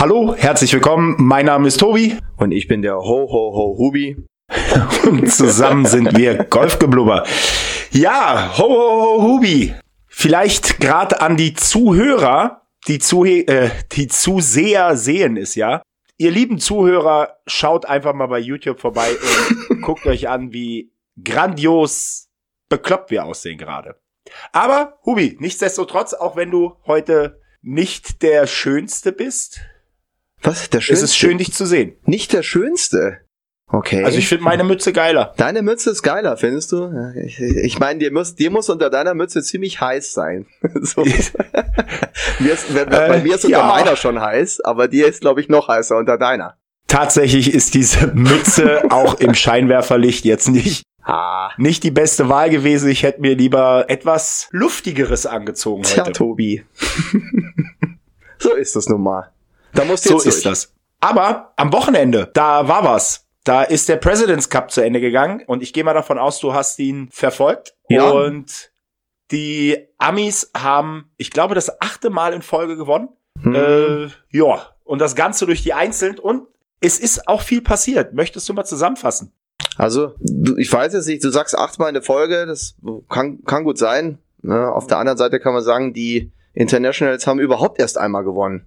Hallo, herzlich willkommen. Mein Name ist Tobi. Und ich bin der Ho Ho Ho Hubi. Und zusammen sind wir Golfgeblubber. Ja, Ho Ho Ho Hubi. Vielleicht gerade an die Zuhörer, die, Zuhe äh, die Zuseher sehen es ja. Ihr lieben Zuhörer, schaut einfach mal bei YouTube vorbei und guckt euch an, wie grandios bekloppt wir aussehen gerade. Aber, Hubi, nichtsdestotrotz, auch wenn du heute nicht der Schönste bist. Was? Der Schönste? Es ist schön, dich zu sehen. Nicht der Schönste? Okay. Also ich finde meine Mütze geiler. Deine Mütze ist geiler, findest du? Ich, ich meine, dir muss, dir muss unter deiner Mütze ziemlich heiß sein. so. mir ist, bei, bei mir ist unter ja. meiner schon heiß, aber dir ist, glaube ich, noch heißer unter deiner. Tatsächlich ist diese Mütze auch im Scheinwerferlicht jetzt nicht Ah. Nicht die beste Wahl gewesen. Ich hätte mir lieber etwas Luftigeres angezogen Tja, heute. Tobi. so ist das nun mal. Da musst du so ist das. Aber am Wochenende, da war was. Da ist der President's Cup zu Ende gegangen und ich gehe mal davon aus, du hast ihn verfolgt. Ja. Und die Amis haben, ich glaube, das achte Mal in Folge gewonnen. Hm. Äh, ja, und das Ganze durch die Einzelnen und es ist auch viel passiert. Möchtest du mal zusammenfassen? Also, du, ich weiß jetzt nicht, du sagst achtmal in der Folge, das kann, kann gut sein. Ne? Auf der anderen Seite kann man sagen, die Internationals haben überhaupt erst einmal gewonnen.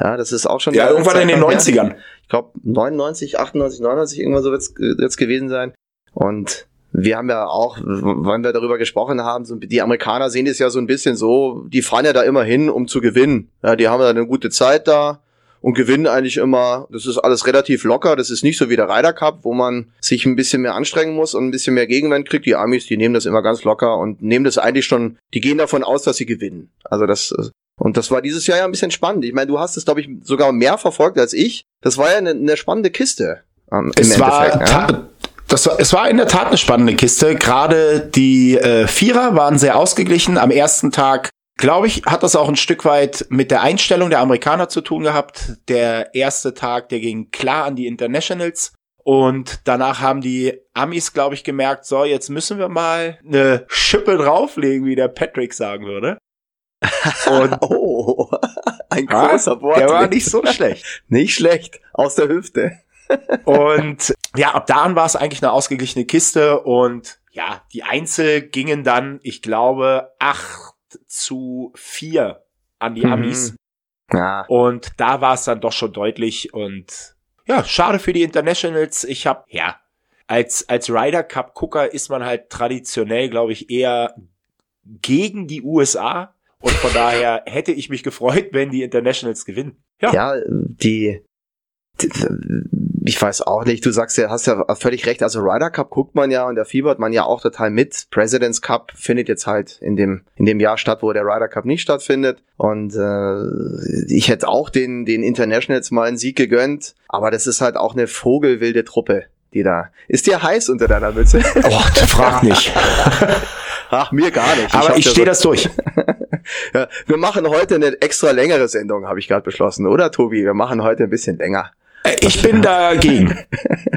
Ja, das ist auch schon. Ja, irgendwann Zeit in den 90ern. Ich glaube 99, 98, 99, irgendwann so wird's jetzt gewesen sein. Und wir haben ja auch, wenn wir darüber gesprochen haben, so, die Amerikaner sehen es ja so ein bisschen so, die fahren ja da immer hin, um zu gewinnen. Ja, die haben ja eine gute Zeit da und gewinnen eigentlich immer. Das ist alles relativ locker. Das ist nicht so wie der Ryder Cup, wo man sich ein bisschen mehr anstrengen muss und ein bisschen mehr Gegenwind kriegt. Die Amis, die nehmen das immer ganz locker und nehmen das eigentlich schon, die gehen davon aus, dass sie gewinnen. Also das, und das war dieses Jahr ja ein bisschen spannend. Ich meine, du hast es, glaube ich, sogar mehr verfolgt als ich. Das war ja eine, eine spannende Kiste. Ähm, es war, ja. das war, es war in der Tat eine spannende Kiste. Gerade die äh, Vierer waren sehr ausgeglichen. Am ersten Tag glaube ich, hat das auch ein Stück weit mit der Einstellung der Amerikaner zu tun gehabt. Der erste Tag, der ging klar an die Internationals. Und danach haben die Amis, glaube ich, gemerkt, so, jetzt müssen wir mal eine Schippe drauflegen, wie der Patrick sagen würde. Und oh, ein großer Wort. Der war nicht so schlecht. Nicht schlecht, aus der Hüfte. und ja, ab da an war es eigentlich eine ausgeglichene Kiste und ja, die Einzel gingen dann, ich glaube, acht zu 4 an die mhm. Amis. Ja. Und da war es dann doch schon deutlich und ja, schade für die Internationals. Ich habe ja als als Ryder Cup Gucker ist man halt traditionell, glaube ich, eher gegen die USA und von daher hätte ich mich gefreut, wenn die Internationals gewinnen. Ja, ja die ich weiß auch nicht, du sagst ja, hast ja völlig recht, also Ryder Cup guckt man ja und da fiebert man ja auch total mit. President's Cup findet jetzt halt in dem, in dem Jahr statt, wo der Ryder Cup nicht stattfindet. Und äh, ich hätte auch den, den Internationals mal einen Sieg gegönnt, aber das ist halt auch eine vogelwilde Truppe, die da. Ist dir heiß unter deiner Mütze? Oh, frag nicht. Ach, mir gar nicht. Ich aber ich stehe so das durch. ja, wir machen heute eine extra längere Sendung, habe ich gerade beschlossen, oder Tobi? Wir machen heute ein bisschen länger. Äh, ich bin dagegen.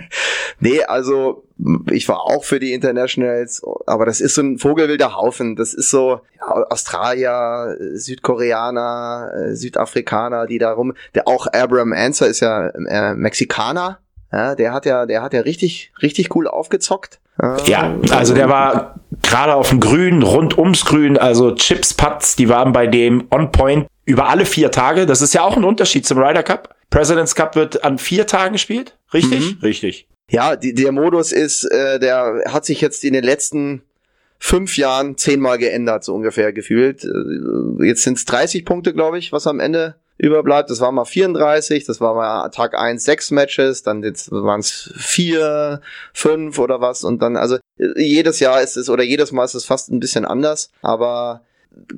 nee, also ich war auch für die Internationals, aber das ist so ein vogelwilder Haufen. Das ist so ja, Australier, Südkoreaner, äh, Südafrikaner, die da rum. Der auch Abraham Answer ist ja äh, Mexikaner. Ja, der hat ja, der hat ja richtig, richtig cool aufgezockt. Ja, also der war gerade auf dem Grün, rund ums Grün, also Chips, Putts, die waren bei dem on point über alle vier Tage. Das ist ja auch ein Unterschied zum Ryder Cup. President's Cup wird an vier Tagen gespielt, richtig? Mhm. Richtig. Ja, die, der Modus ist, äh, der hat sich jetzt in den letzten fünf Jahren zehnmal geändert, so ungefähr gefühlt. Äh, jetzt sind es 30 Punkte, glaube ich, was am Ende überbleibt. Das war mal 34, das war mal Tag 1 sechs Matches, dann waren es vier, fünf oder was und dann, also jedes Jahr ist es oder jedes Mal ist es fast ein bisschen anders, aber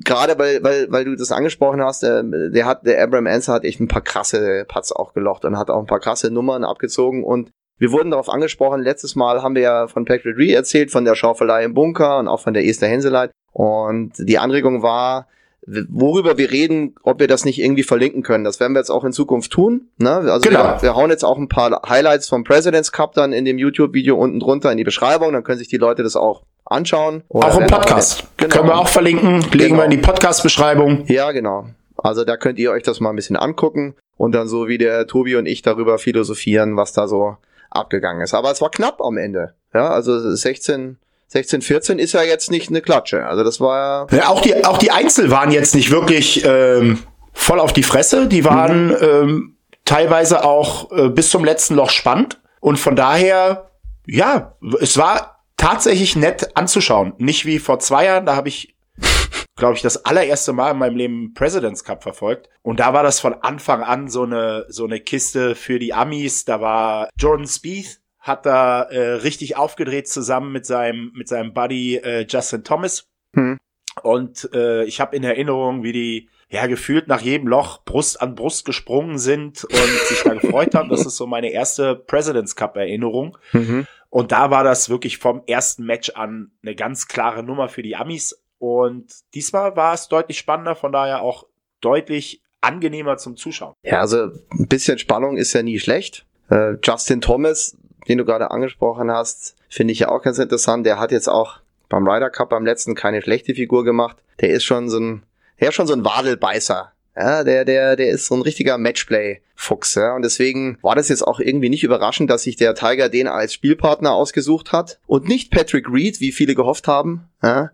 gerade weil, weil, weil du das angesprochen hast, der, der hat, der Abraham Answer hat echt ein paar krasse Putts auch gelocht und hat auch ein paar krasse Nummern abgezogen und wir wurden darauf angesprochen, letztes Mal haben wir ja von Patrick Ree erzählt, von der Schaufelei im Bunker und auch von der Esther Henseleit und die Anregung war, worüber wir reden, ob wir das nicht irgendwie verlinken können. Das werden wir jetzt auch in Zukunft tun. Ne? Also genau. wir, wir hauen jetzt auch ein paar Highlights vom President's Cup dann in dem YouTube-Video unten drunter in die Beschreibung. Dann können sich die Leute das auch anschauen. Auch im Podcast. Genau. Können wir auch verlinken. Legen genau. wir in die Podcast-Beschreibung. Ja, genau. Also da könnt ihr euch das mal ein bisschen angucken. und dann so wie der Tobi und ich darüber philosophieren, was da so abgegangen ist. Aber es war knapp am Ende. Ja, also 16, 16, 14 ist ja jetzt nicht eine Klatsche. Also das war ja auch die auch die Einzel waren jetzt nicht wirklich ähm, voll auf die Fresse. Die waren mhm. ähm, teilweise auch äh, bis zum letzten Loch spannend und von daher ja, es war tatsächlich nett anzuschauen. Nicht wie vor zwei Jahren, da habe ich glaube ich, das allererste Mal in meinem Leben President's Cup verfolgt. Und da war das von Anfang an so eine, so eine Kiste für die Amis. Da war Jordan Spieth, hat da äh, richtig aufgedreht zusammen mit seinem, mit seinem Buddy äh, Justin Thomas. Hm. Und äh, ich habe in Erinnerung, wie die ja gefühlt nach jedem Loch Brust an Brust gesprungen sind und sich da gefreut haben. Das ist so meine erste President's Cup Erinnerung. Mhm. Und da war das wirklich vom ersten Match an eine ganz klare Nummer für die Amis. Und diesmal war es deutlich spannender, von daher auch deutlich angenehmer zum Zuschauen. Ja, also ein bisschen Spannung ist ja nie schlecht. Äh, Justin Thomas, den du gerade angesprochen hast, finde ich ja auch ganz interessant. Der hat jetzt auch beim Ryder Cup beim letzten keine schlechte Figur gemacht. Der ist schon so ein, der ist schon so ein Wadelbeißer. Ja, der, der, der ist so ein richtiger Matchplay-Fuchs, ja. Und deswegen war das jetzt auch irgendwie nicht überraschend, dass sich der Tiger den als Spielpartner ausgesucht hat und nicht Patrick Reed, wie viele gehofft haben. Ja.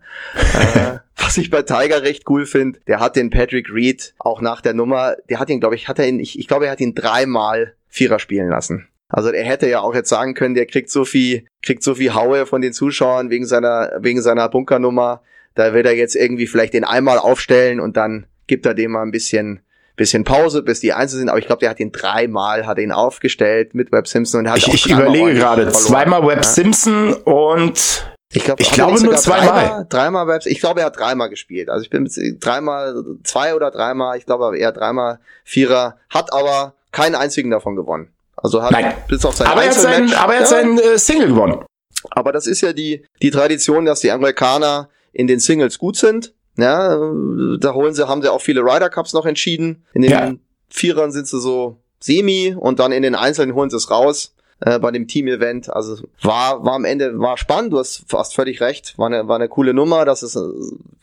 äh, was ich bei Tiger recht cool finde, der hat den Patrick Reed auch nach der Nummer, der hat ihn, glaube ich, hat er ihn, ich, ich glaube, er hat ihn dreimal Vierer spielen lassen. Also er hätte ja auch jetzt sagen können, der kriegt so viel, kriegt so viel Haue von den Zuschauern wegen seiner, wegen seiner Bunkernummer. Da wird er jetzt irgendwie vielleicht den einmal aufstellen und dann gibt er dem mal ein bisschen bisschen Pause, bis die Einzel sind, aber ich glaube, der hat ihn dreimal, hat ihn aufgestellt mit Webb Simpson und hat Ich, ich überlege gerade, zweimal Webb ja. Simpson und ich, glaub, ich glaube nur zweimal. Dreimal, dreimal Webb, ich glaube, er hat dreimal gespielt. Also ich bin mit dreimal, zwei oder dreimal, ich glaube eher dreimal Vierer, hat aber keinen einzigen davon gewonnen. Also hat Nein. bis auf sein aber er hat sein, aber er hat ja. sein äh, Single gewonnen. Aber das ist ja die, die Tradition, dass die Amerikaner in den Singles gut sind ja, da holen sie, haben sie auch viele Ryder Cups noch entschieden. In den ja. Vierern sind sie so semi und dann in den Einzelnen holen sie es raus äh, bei dem Team-Event. Also war, war am Ende, war spannend, du hast fast völlig recht, war eine, war eine coole Nummer. Das ist äh,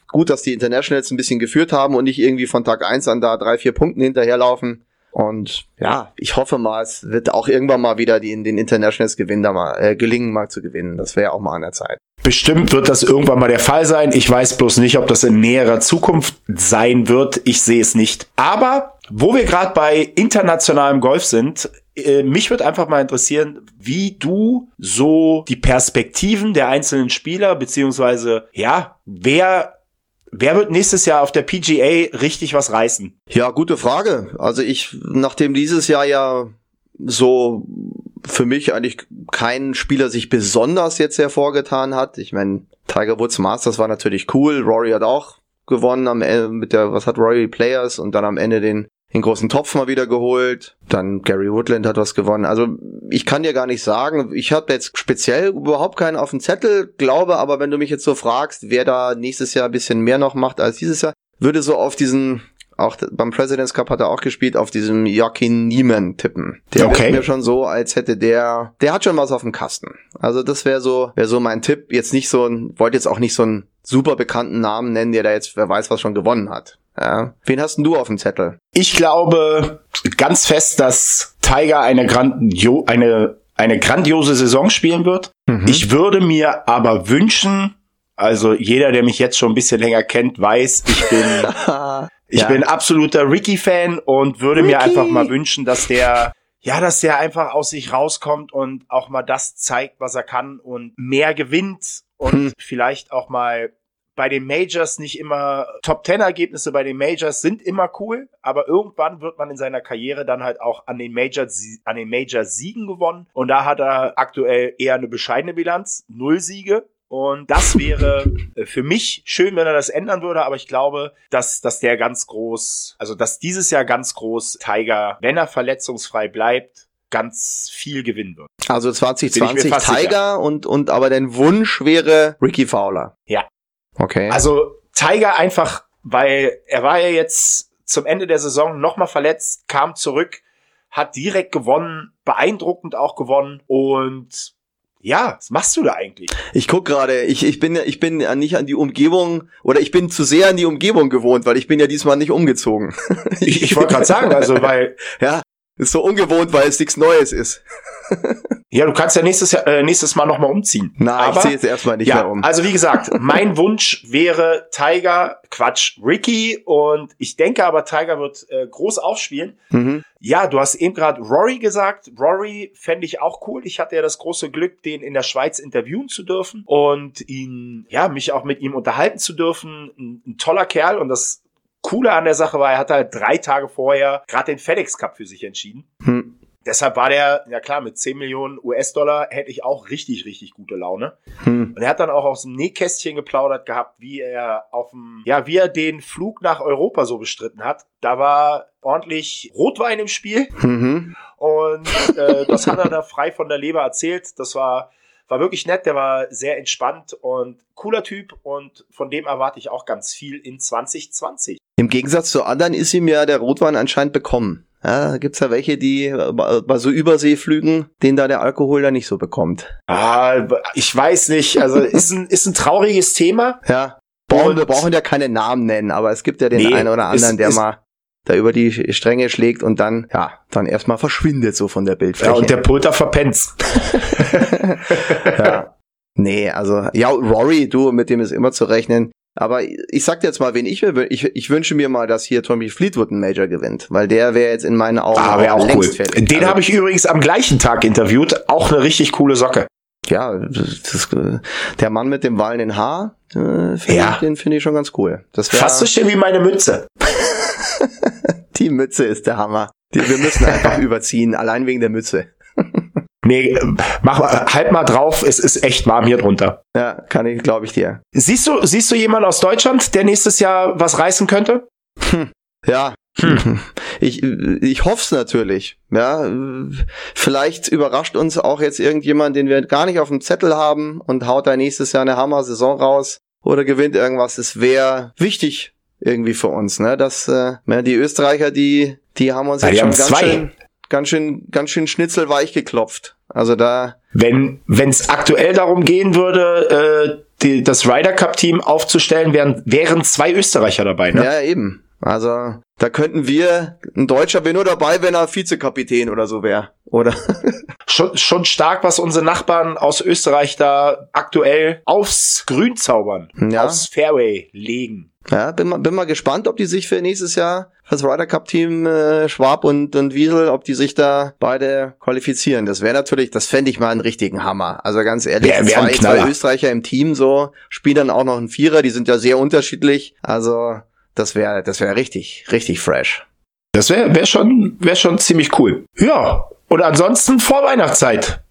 gut, dass die Internationals ein bisschen geführt haben und nicht irgendwie von Tag eins an da drei, vier Punkten hinterherlaufen. Und ja, ich hoffe mal, es wird auch irgendwann mal wieder die, den Internationals gewinnen, da mal, äh, gelingen, mal zu gewinnen. Das wäre ja auch mal an der Zeit. Bestimmt wird das irgendwann mal der Fall sein. Ich weiß bloß nicht, ob das in näherer Zukunft sein wird. Ich sehe es nicht. Aber wo wir gerade bei internationalem Golf sind, äh, mich würde einfach mal interessieren, wie du so die Perspektiven der einzelnen Spieler, beziehungsweise, ja, wer Wer wird nächstes Jahr auf der PGA richtig was reißen? Ja, gute Frage. Also ich, nachdem dieses Jahr ja so für mich eigentlich kein Spieler sich besonders jetzt hervorgetan hat. Ich meine, Tiger Woods Masters war natürlich cool. Rory hat auch gewonnen am Ende mit der, was hat Rory Players und dann am Ende den den großen Topf mal wieder geholt. Dann Gary Woodland hat was gewonnen. Also ich kann dir gar nicht sagen. Ich habe jetzt speziell überhaupt keinen auf dem Zettel, glaube aber, wenn du mich jetzt so fragst, wer da nächstes Jahr ein bisschen mehr noch macht als dieses Jahr, würde so auf diesen, auch beim President's Cup hat er auch gespielt, auf diesem Joaquin Niemann tippen. Der okay. mir schon so, als hätte der, der hat schon was auf dem Kasten. Also das wäre so, wäre so mein Tipp. Jetzt nicht so ein, wollte jetzt auch nicht so einen super bekannten Namen nennen, der da jetzt, wer weiß, was schon gewonnen hat. Ja. Wen hast denn du auf dem Zettel? Ich glaube ganz fest, dass Tiger eine, Grandio eine, eine grandiose Saison spielen wird. Mhm. Ich würde mir aber wünschen, also jeder, der mich jetzt schon ein bisschen länger kennt, weiß, ich bin, ich ja. bin absoluter Ricky-Fan und würde Ricky. mir einfach mal wünschen, dass der ja, dass der einfach aus sich rauskommt und auch mal das zeigt, was er kann und mehr gewinnt und hm. vielleicht auch mal bei den Majors nicht immer Top Ten Ergebnisse bei den Majors sind immer cool, aber irgendwann wird man in seiner Karriere dann halt auch an den Majors an den Major Siegen gewonnen und da hat er aktuell eher eine bescheidene Bilanz, null Siege. Und das wäre äh, für mich schön, wenn er das ändern würde, aber ich glaube, dass, dass der ganz groß, also dass dieses Jahr ganz groß Tiger, wenn er verletzungsfrei bleibt, ganz viel gewinnen wird. Also 2020 Tiger sicher. und, und aber dein Wunsch wäre Ricky Fowler. Ja, Okay. Also Tiger einfach, weil er war ja jetzt zum Ende der Saison nochmal verletzt, kam zurück, hat direkt gewonnen, beeindruckend auch gewonnen und Ja, was machst du da eigentlich? Ich guck gerade, ich, ich bin ich bin ja nicht an die Umgebung oder ich bin zu sehr an die Umgebung gewohnt, weil ich bin ja diesmal nicht umgezogen. Ich, ich wollte gerade sagen, also weil ja, ist so ungewohnt, weil es nichts Neues ist. Ja, du kannst ja nächstes, Jahr, äh, nächstes Mal nochmal umziehen. Nein, Aber, ich ziehe jetzt erstmal nicht ja, mehr um. Also wie gesagt, mein Wunsch wäre Tiger, Quatsch, Ricky und ich denke aber, Tiger wird äh, groß aufspielen. Mhm. Ja, du hast eben gerade Rory gesagt. Rory fände ich auch cool. Ich hatte ja das große Glück, den in der Schweiz interviewen zu dürfen und ihn, ja, mich auch mit ihm unterhalten zu dürfen. Ein, ein toller Kerl und das Coole an der Sache war, er hat halt drei Tage vorher gerade den FedEx Cup für sich entschieden. Hm. Deshalb war der, ja klar, mit 10 Millionen US-Dollar hätte ich auch richtig, richtig gute Laune. Hm. Und er hat dann auch aus dem Nähkästchen geplaudert gehabt, wie er auf dem, ja, wie er den Flug nach Europa so bestritten hat. Da war ordentlich Rotwein im Spiel. Mhm. Und äh, das hat er da frei von der Leber erzählt. Das war, war wirklich nett, der war sehr entspannt und cooler Typ und von dem erwarte ich auch ganz viel in 2020. Im Gegensatz zu anderen ist ihm ja der Rotwein anscheinend bekommen. Ja, da gibt's ja welche, die bei so Überseeflügen, den da der Alkohol da nicht so bekommt. Ah, ich weiß nicht. Also ist ein, ist ein trauriges Thema. Ja. Brauchen, wir brauchen ja keine Namen nennen, aber es gibt ja den nee, einen oder anderen, ist, der ist, mal da über die Stränge schlägt und dann, ja, dann erstmal verschwindet so von der Bildfläche. Ja, und der Pulter verpennt's. ja. Nee, also, ja, Rory, du, mit dem ist immer zu rechnen. Aber ich sag dir jetzt mal, wen ich will. Ich, ich wünsche mir mal, dass hier Tommy Fleetwood einen Major gewinnt, weil der wäre jetzt in meinen Augen ah, auch, auch längst cool. fertig. Den also, habe ich übrigens am gleichen Tag interviewt. Auch eine richtig coole Socke. Ja, das, der Mann mit dem wallenden Haar, äh, find ja. ich, den finde ich schon ganz cool. Das wär, Fast so schön wie meine Mütze. Die Mütze ist der Hammer. Die, wir müssen einfach überziehen, allein wegen der Mütze. Nee, mach mal, halt mal drauf, es ist echt warm hier drunter. Ja, kann ich, glaube ich dir. Siehst du, siehst du jemanden aus Deutschland, der nächstes Jahr was reißen könnte? Hm. Ja. Hm. Ich, ich hoffe es natürlich. Ja, vielleicht überrascht uns auch jetzt irgendjemand, den wir gar nicht auf dem Zettel haben und haut da nächstes Jahr eine Hammer-Saison raus oder gewinnt irgendwas. Es wäre wichtig irgendwie für uns, ne? Dass äh, die Österreicher, die, die haben uns ja, jetzt schon ganz zwei. schön, ganz schön, ganz schön schnitzelweich geklopft. Also da. Wenn es aktuell darum gehen würde, äh, die, das Ryder Cup Team aufzustellen, wären, wären zwei Österreicher dabei, ne? Ja, eben. Also da könnten wir, ein Deutscher wäre nur dabei, wenn er Vizekapitän oder so wäre, oder? schon, schon stark, was unsere Nachbarn aus Österreich da aktuell aufs Grün zaubern, ja. aufs Fairway legen. Ja, bin mal, bin mal gespannt, ob die sich für nächstes Jahr das Ryder Cup Team äh, Schwab und, und Wiesel, ob die sich da beide qualifizieren. Das wäre natürlich, das fände ich mal einen richtigen Hammer. Also ganz ehrlich, wär, wär zwei, zwei Österreicher im Team so, spielen dann auch noch ein Vierer, die sind ja sehr unterschiedlich. Also das wäre, das wäre richtig, richtig fresh. Das wäre wär schon, wär schon ziemlich cool. Ja. Und ansonsten vor Weihnachtszeit.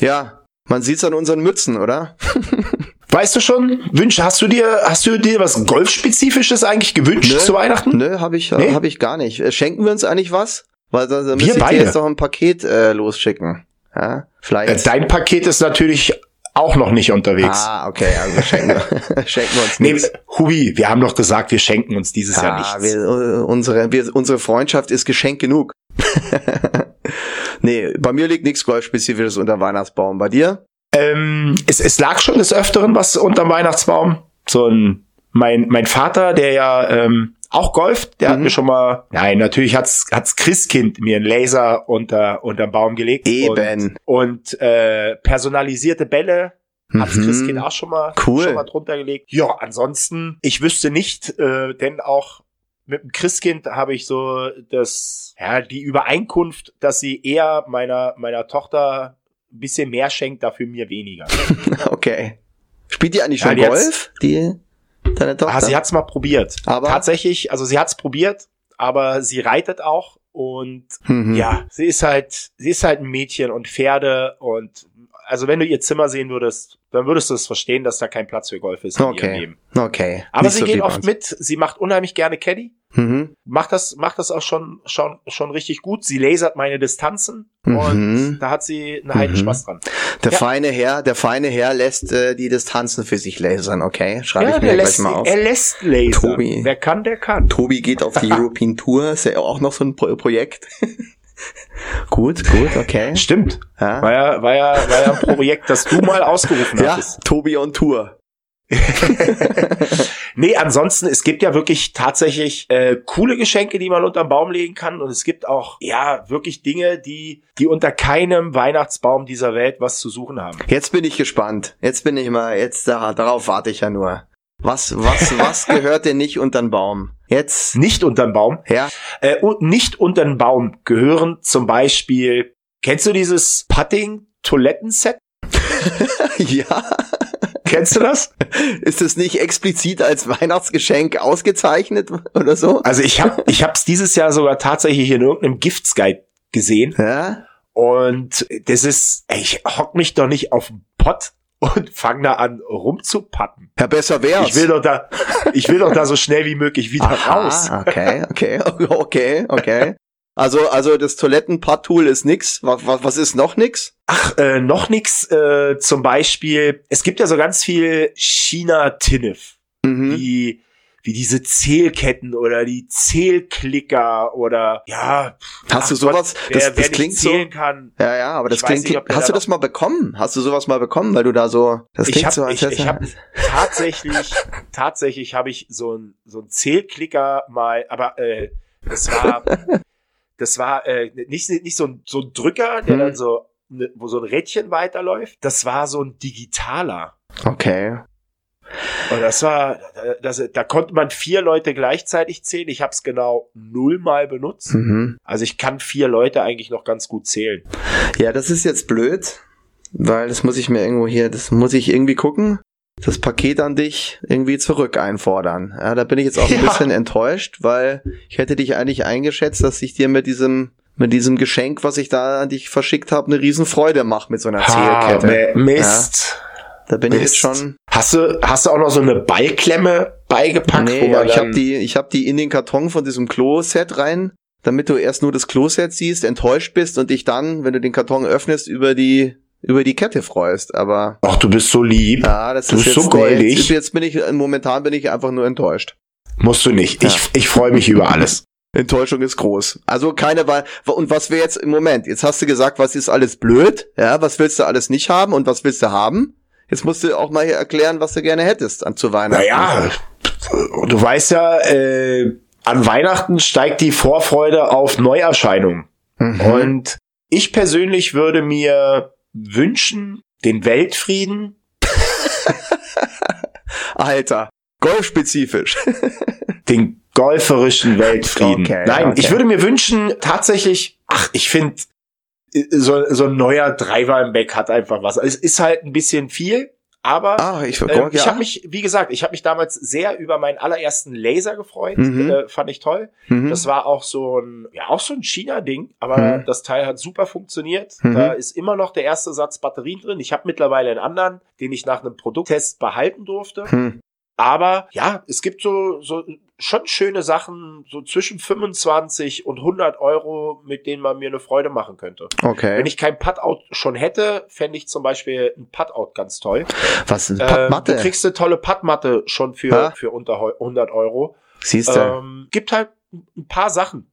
Ja, man sieht's an unseren Mützen, oder? Weißt du schon, Wünsche, hast du dir, hast du dir was Golfspezifisches eigentlich gewünscht Nö, zu Weihnachten? Nö, habe ich, nee? hab ich gar nicht. Äh, schenken wir uns eigentlich was? Weil dann müsste ich dir jetzt doch ein Paket äh, losschicken. Ja, vielleicht. Äh, dein Paket ist natürlich auch noch nicht unterwegs. Ah, okay, also schenken wir, schenken wir uns nichts. Nee, Hubi, wir haben doch gesagt, wir schenken uns dieses ah, Jahr nichts. Wir, äh, unsere, wir, unsere Freundschaft ist Geschenk genug. nee, bei mir liegt nichts Golfspezifisches unter Weihnachtsbaum. Bei dir? Ähm, es, es lag schon des Öfteren was unterm Weihnachtsbaum. So ein, mein, mein Vater, der ja ähm, auch golft, der mhm. hat mir schon mal, nein, natürlich hat's, hat's Christkind mir einen Laser unter, unterm Baum gelegt. Eben. Und, und äh, personalisierte Bälle Hat's mhm. Christkind auch schon mal, cool. schon mal drunter gelegt. Ja, ansonsten, ich wüsste nicht, äh, denn auch mit dem Christkind habe ich so das, ja, die Übereinkunft, dass sie eher meiner, meiner Tochter ein bisschen mehr schenkt, dafür mir weniger. okay. Spielt die eigentlich schon ja, Golf, die, deine Tochter? Ah, sie hat's mal probiert. Aber Tatsächlich, also sie hat's probiert, aber sie reitet auch und mhm. ja, sie ist halt, sie ist halt ein Mädchen und Pferde und also wenn du ihr Zimmer sehen würdest, dann würdest du es verstehen, dass da kein Platz für Golf ist in okay. ihrem Leben. Okay. Aber Nicht sie so geht oft mit, sie macht unheimlich gerne Caddy. Mhm. Macht das, macht das auch schon, schon, schon richtig gut. Sie lasert meine Distanzen mhm. und da hat sie einen heiden mhm. Spaß dran. Der ja. feine Herr, der feine Herr lässt äh, die Distanzen für sich lasern, okay? Schreibe ja, ich mir gleich mal auf. Er lässt lasern. Tobi. Wer kann, der kann. Tobi geht auf die European Tour, ist ja auch noch so ein Pro Projekt. Gut, gut, okay. Stimmt. Ja, War ja, war ja, war ja ein Projekt, das du mal ausgerufen ja hattest. Tobi on Tour. Nee, ansonsten, es gibt ja wirklich tatsächlich äh, coole Geschenke, die man unterm Baum legen kann. Und es gibt auch, ja, wirklich Dinge, die, die unter keinem Weihnachtsbaum dieser Welt was zu suchen haben. Jetzt bin ich gespannt. Jetzt bin ich mal, jetzt da, darauf warte ich ja nur. Was, was, was gehört denn nicht unter den Baum? Jetzt, Nicht unterm Baum. ja, Äh, und nicht unter den Baum gehören zum Beispiel, kennst du dieses Putting-Toilettenset? ja. Kennst du das? Ist es nicht explizit als Weihnachtsgeschenk ausgezeichnet oder so? Also ich habe ich hab's dieses Jahr sogar tatsächlich in irgendeinem Giftsguide gesehen. Ja? Und das ist, ey, ich hock mich doch nicht auf den Pott und fang da an rumzupatten. Ja, besser wär's. Ich will doch da, ich will doch da so schnell wie möglich wieder raus. Aha, okay, okay, okay, okay. Also, also das Toilettenpad-Tool ist nix. Was, was, ist noch nix? Ach, äh, noch nix, äh, zum Beispiel, es gibt ja so ganz viel China-Tinnef, Mhm. wie, wie diese Zählketten oder die Zählklicker oder, ja. Hast du sowas? Gott, Das- wer, das wer nicht klingt so- zählen kann. Ja, ja, aber das Ich klingt. nicht, hast du da das mal bekommen? Hast du sowas mal bekommen, weil du da so? Das Ich klingt hab, so, als ich, ich hab tatsächlich, tatsächlich habe ich so ein so ein Zählklicker mal, aber äh, das war, das war äh, nicht nicht so ein so ein Drücker, der Hm. dann so ne, wo so ein Rädchen weiterläuft. Das war so ein digitaler. Okay. Und das war, das, da konnte man vier Leute gleichzeitig zählen. Ich habe es genau nullmal benutzt. Mhm. Also ich kann vier Leute eigentlich noch ganz gut zählen. Ja, das ist jetzt blöd, weil das muss ich mir irgendwo hier, das muss ich irgendwie gucken. Das Paket an dich irgendwie zurück einfordern. Ja, da bin ich jetzt auch ein Ja. bisschen enttäuscht, weil ich hätte dich eigentlich eingeschätzt, dass ich dir mit diesem mit diesem Geschenk, was ich da an dich verschickt habe, eine Riesenfreude mache mit so einer Zählkette. Ah, Mist. Da bin ich jetzt Mist. schon. Hast du, hast du auch noch so eine Ballklemme beigepackt? wo Nee, man ich habe die, ich habe die in den Karton von diesem Klo-Set rein, damit du erst nur das Klo-Set siehst, enttäuscht bist und dich dann, wenn du den Karton öffnest, über die über die Kette freust. Aber Ach, du bist so lieb. ja, das Du ist bist jetzt so goldig. Jetzt, jetzt bin ich momentan bin ich einfach nur enttäuscht. Musst du nicht. Ich, ich freue mich über alles. Enttäuschung ist groß. Also keine Wahl. Und was wäre jetzt im Moment? Jetzt hast du gesagt, was ist alles blöd? Ja, was willst du alles nicht haben und was willst du haben? Jetzt musst du auch mal hier erklären, was du gerne hättest an zu Weihnachten. Naja, du weißt ja, äh, an Weihnachten steigt die Vorfreude auf Neuerscheinungen. Mhm. Und ich persönlich würde mir wünschen, den Weltfrieden. Alter, golfspezifisch. den golferischen Weltfrieden. Okay, Nein, okay. ich würde mir wünschen, tatsächlich, ach, ich finde, so, so ein neuer Driver im Back hat einfach was. Es ist halt ein bisschen viel, aber Ah, ich, ähm, ich habe mich, wie gesagt, ich habe mich damals sehr über meinen allerersten Laser gefreut. Mhm. Äh, fand ich toll. Mhm. Das war auch so ein, ja, auch so ein China-Ding, aber Mhm. das Teil hat super funktioniert. Mhm. Da ist immer noch der erste Satz Batterien drin. Ich habe mittlerweile einen anderen, den ich nach einem Produkttest behalten durfte. Hm. Aber ja, es gibt so, so schon schöne Sachen, so zwischen 25 und 100 Euro, mit denen man mir eine Freude machen könnte. Okay. Wenn ich kein Putout schon hätte, fände ich zum Beispiel ein Putout ganz toll. was ist Ähm, Pappmatte? du kriegst eine tolle Puttmatte schon für, Ha? für unter heu- 100 Euro. Siehst du? Ähm, gibt halt ein paar Sachen.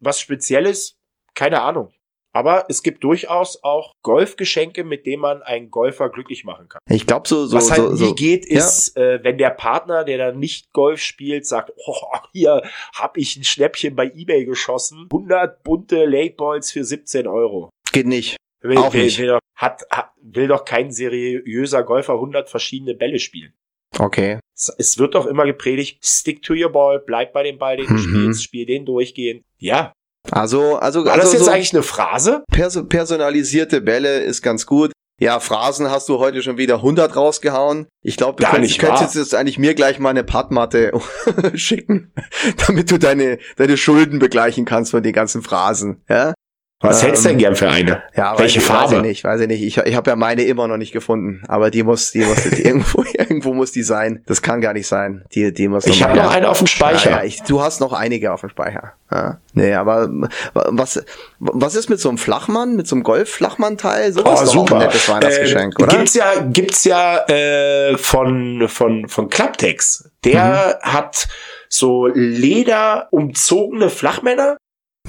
Was Spezielles, keine Ahnung. Aber es gibt durchaus auch Golfgeschenke, mit denen man einen Golfer glücklich machen kann. ich glaube so so Was halt so, nie so. geht, ist, äh, wenn der Partner, der dann nicht Golf spielt, sagt, oh, hier hab ich ein Schnäppchen bei Ebay geschossen. 100 bunte Lakeballs für 17 Euro. geht nicht. Will, Auch will, nicht. Will, doch, hat, hat, will doch kein seriöser Golfer 100 verschiedene Bälle spielen. Okay. Es, es wird doch immer gepredigt, stick to your ball, bleib bei dem Ball, den du Mhm. spielst, spiel den durchgehend. Ja. Also also War also das jetzt so eigentlich eine Phrase? perso personalisierte Bälle ist ganz gut. Ja, Phrasen hast du heute schon wieder 100 rausgehauen. Ich glaube, du könntest, könntest jetzt eigentlich mir gleich mal eine Padmatte schicken, damit du deine, deine Schulden begleichen kannst von den ganzen Phrasen. Ja, Was Ähm, hättest du denn gern für eine? ja Welche weiß, ich- Farbe? Weiß ich nicht, weiß ich nicht. Ich, ich habe ja meine immer noch nicht gefunden, aber die muss, die muss irgendwo, irgendwo muss die sein. Das kann gar nicht sein. Die, die muss Ich habe noch eine auf dem Speicher. Ja, ja, ich, du hast noch einige auf dem Speicher. Ja. Nee, aber was, was ist mit so einem Flachmann, mit so einem Golf-Flachmann-Teil? So Oh, super. ein nettes Weihnachtsgeschenk, Äh, oder? Gibt's ja, gibt's ja äh, von von von Klapptex. Der Mhm. hat so Leder umzogene Flachmänner.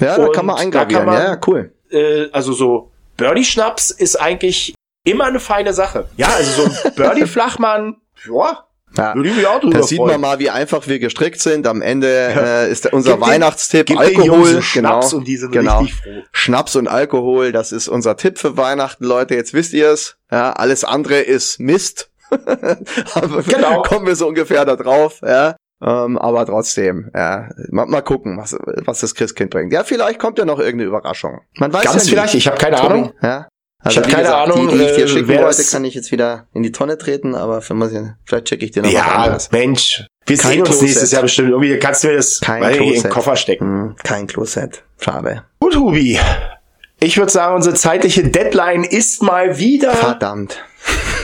Ja, da kann man eingravieren. man- ja, cool. äh, also so Birdie-Schnaps ist eigentlich immer eine feine Sache. Ja, also so ein Birdie-Flachmann, ja, ja. Da sieht man mal, wie einfach wir gestrickt sind. Am Ende ja. äh, ist unser gib Weihnachtstipp den, Alkohol. Schnaps genau, und die sind genau. richtig froh. Schnaps und Alkohol, das ist unser Tipp für Weihnachten, Leute. Jetzt wisst ihr es. Ja, alles andere ist Mist. genau. Kommen wir so ungefähr da drauf. Ja. Ähm, aber trotzdem, ja, mal, mal gucken, was, was das Christkind bringt. Ja, vielleicht kommt ja noch irgendeine Überraschung. Man weiß Ganz ja vielleicht, ich habe keine Tobi, Ahnung. Ja. Also ich habe keine gesagt, Ahnung, die, die ich dir äh, schicken wollte, kann ich jetzt wieder in die Tonne treten, aber für mal, vielleicht checke ich dir noch ja, was anderes. Mensch, wir kein sehen uns nächstes Jahr bestimmt. Irgendwie kannst du mir das kein in den Koffer stecken. Hm, kein Kloset. Schade. Gut, Hubi. Ich würde sagen, unsere zeitliche Deadline ist mal wieder verdammt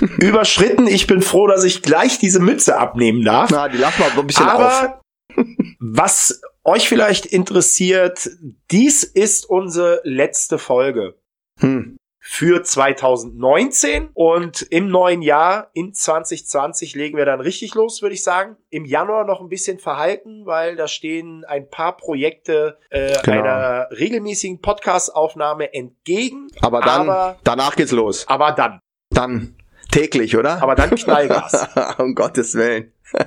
überschritten. Ich bin froh, dass ich gleich diese Mütze abnehmen darf. Na, die lachen mal ein bisschen Aber auf. was euch vielleicht interessiert, dies ist unsere letzte Folge. Hm für 2019 und im neuen Jahr in 2020 legen wir dann richtig los, würde ich sagen. Im Januar noch ein bisschen verhalten, weil da stehen ein paar Projekte äh, genau. einer regelmäßigen Podcast-Aufnahme entgegen. Aber dann, aber, danach geht's los. Aber dann. Dann täglich, oder? Aber dann Knallgas. um Gottes Willen.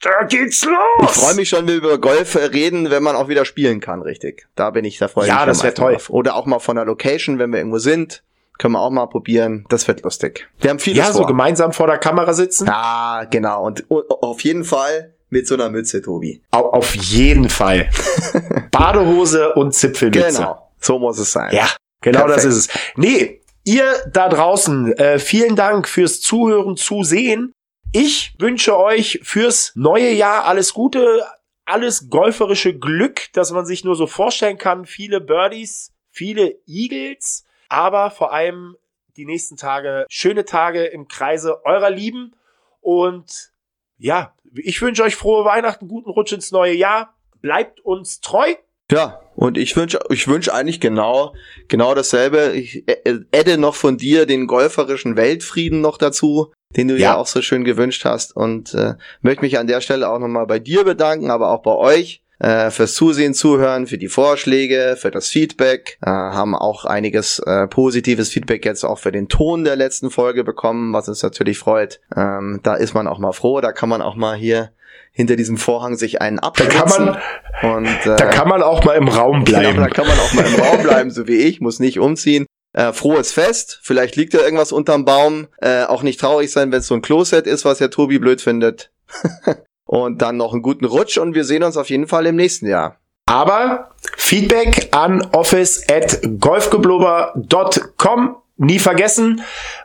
da geht's los! Ich freue mich schon, wenn wir über Golf reden, wenn man auch wieder spielen kann, richtig. Da bin ich, da freue ich ja, mich. Ja, das wäre toll. Drauf. Oder auch mal von der Location, wenn wir irgendwo sind. Können wir auch mal probieren. Das wird lustig. Wir haben vieles Ja, vor. so gemeinsam vor der Kamera sitzen. Ah, genau. Und auf jeden Fall mit so einer Mütze, Tobi. Auf jeden Fall. Badehose und Zipfelmütze. Genau. So muss es sein. Ja, genau Perfekt. das ist es. Nee, ihr da draußen, äh, vielen Dank fürs Zuhören, Zusehen. Ich wünsche euch fürs neue Jahr alles Gute, alles golferische Glück, das man sich nur so vorstellen kann. Viele Birdies, viele Eagles aber vor allem die nächsten Tage schöne Tage im Kreise eurer Lieben und ja, ich wünsche euch frohe Weihnachten, guten Rutsch ins neue Jahr. Bleibt uns treu. Ja, und ich wünsche ich wünsche eigentlich genau genau dasselbe. Ich adde noch von dir den golferischen Weltfrieden noch dazu, den du ja, ja auch so schön gewünscht hast und äh, möchte mich an der Stelle auch nochmal bei dir bedanken, aber auch bei euch äh, fürs Zusehen, Zuhören, für die Vorschläge, für das Feedback. Äh, haben auch einiges äh, positives Feedback jetzt auch für den Ton der letzten Folge bekommen, was uns natürlich freut. Ähm, da ist man auch mal froh, da kann man auch mal hier hinter diesem Vorhang sich einen abschützen. Da kann man, und, äh, da kann man auch mal im Raum genau, bleiben. Genau, da kann man auch mal im Raum bleiben, so wie ich, muss nicht umziehen. Äh, frohes Fest, vielleicht liegt ja irgendwas unterm Baum. Äh, auch nicht traurig sein, wenn es so ein Kloset ist, was ja Tobi blöd findet. und dann noch einen guten Rutsch und wir sehen uns auf jeden Fall im nächsten Jahr. Aber Feedback an office at golfgeblubber.com nie vergessen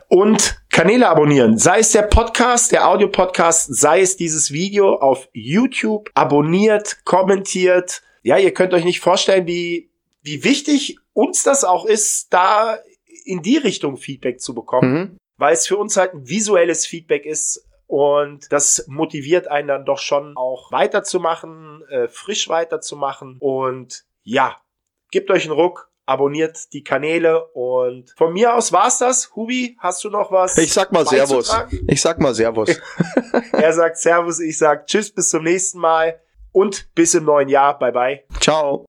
und Kanäle abonnieren. Sei es der Podcast, der Audio-Podcast, sei es dieses Video auf YouTube. Abonniert, kommentiert. Ja, ihr könnt euch nicht vorstellen, wie, wie wichtig uns das auch ist, da in die Richtung Feedback zu bekommen. Mhm. Weil es für uns halt ein visuelles Feedback ist, und das motiviert einen dann doch schon auch weiterzumachen, äh, frisch weiterzumachen. Und ja, gebt euch einen Ruck, abonniert die Kanäle und von mir aus war's das. Hubi, hast du noch was? Ich sag mal Servus. Ich sag mal Servus. er sagt Servus, ich sag Tschüss, bis zum nächsten Mal und bis im neuen Jahr. Bye bye. Ciao.